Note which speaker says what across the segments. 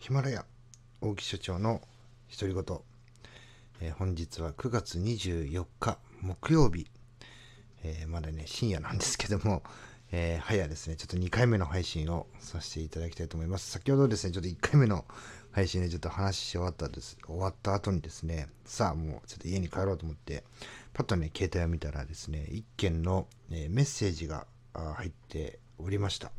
Speaker 1: ヒマラヤ大木所長の独り言、えー、本日は9月24日木曜日、えー、まだね深夜なんですけども、えー、早ですね。ちょっと2回目の配信をさせていただきたいと思います。先ほどですねちょっと1回目の配信でちょっと話し終わったです。終わった後にですねさあもうちょっと家に帰ろうと思ってパッとね携帯を見たらですね1件の、えメッセージが入っておりました。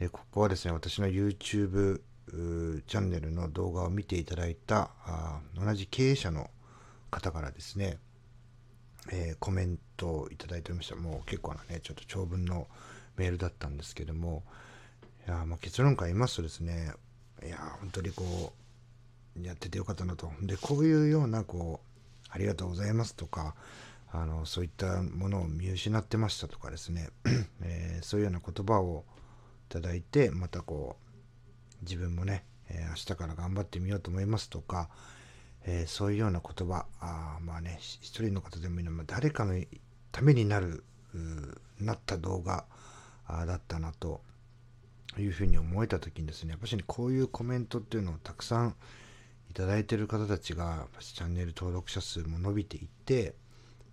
Speaker 1: でここはですね私の YouTube チャンネルの動画を見ていただいた同じ経営者の方からですね、えー、コメントをいただいておりました。もう結構なねちょっと長文のメールだったんですけどもいやまあ結論から言いますとですねいや本当にこうやっててよかったなと。でこういうようなこうありがとうございますとかあのそういったものを見失ってましたとかですね、えー、そういうような言葉をいただいてまたこう自分もね、えー、明日から頑張ってみようと思いますとか、えー、そういうような言葉あまあね一人の方でもいいの、まあ、誰かのためになるなった動画だったなというふうに思えた時にですねやっぱしねこういうコメントっていうのをたくさんいただいてる方たちがチャンネル登録者数も伸びていって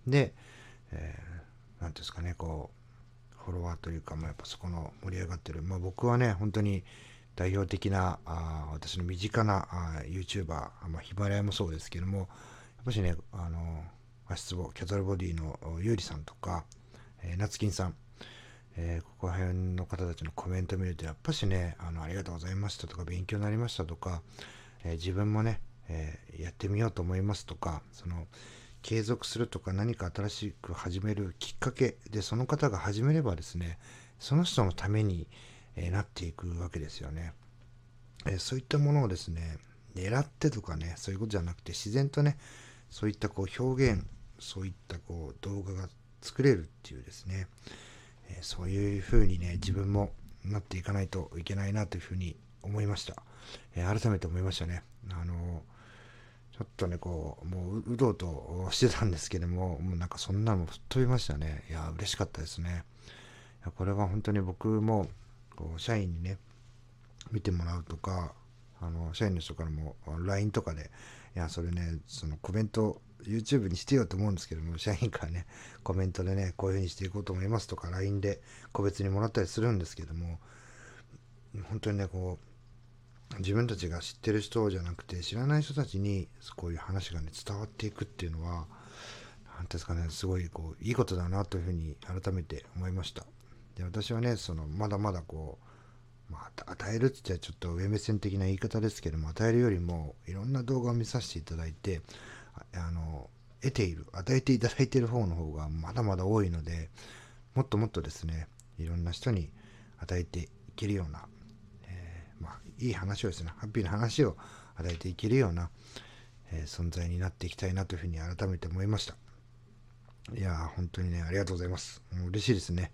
Speaker 1: で何、えー、て言うんですかねこうフォロワーというか、まあ、やっぱそこの盛り上がってる、まあ、僕はね本当に代表的なあ私の身近なあ YouTuber、まあ、ヒマラヤもそうですけどもやっぱしねあの足つぼキャトルボディのゆうりさんとか、えー、夏金さん、えー、ここら辺の方たちのコメント見るとやっぱしねあのありがとうございましたとか勉強になりましたとか、えー、自分もね、えー、やってみようと思いますとかその継続するとか何か新しく始めるきっかけでその方が始めればですねその人のために、えなっていくわけですよね。えそういったものをですね狙ってとかねそういうことじゃなくて自然とねそういったこう表現そういったこう動画が作れるっていうですね、えそういうふうにね自分もなっていかないといけないなというふうに思いました、え改めて思いましたね。あのちょっとねこうもううろうとしてたんですけどももうなんかそんなのも吹っ飛びましたね。いや嬉しかったですね。これは本当に僕もこう社員にね見てもらうとかあの社員の人からも LINE とかでいやそれねそのコメント YouTube にしてよと思うんですけども社員からねコメントでねこういうふうにしていこうと思いますとか LINE で個別にもらったりするんですけども本当にねこう自分たちが知ってる人じゃなくて知らない人たちにこういう話がね伝わっていくっていうのは何ですかねすごいこういいことだなというふうに改めて思いました。で私はねそのまだまだこう、まあ、与えるって言ったらちょっと上目線的な言い方ですけども与えるよりもいろんな動画を見させていただいてあの得ている与えていただいている方の方がまだまだ多いのでもっともっとですねいろんな人に与えていけるような、えー、まあ、いい話をですねハッピーな話を与えていけるような、えー、存在になっていきたいなというふうに改めて思いました。いやー本当にねありがとうございます。嬉しいですね。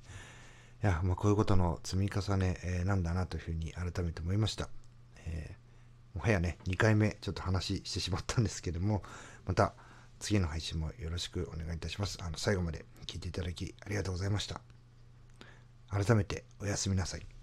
Speaker 1: いや、まあ、こういうことの積み重ね、えー、なんだなというふうに改めて思いました。えー、もはやね、2回目ちょっと話してしまったんですけども、また次の配信もよろしくお願いいたします。あの最後まで聞いていただきありがとうございました。改めておやすみなさい。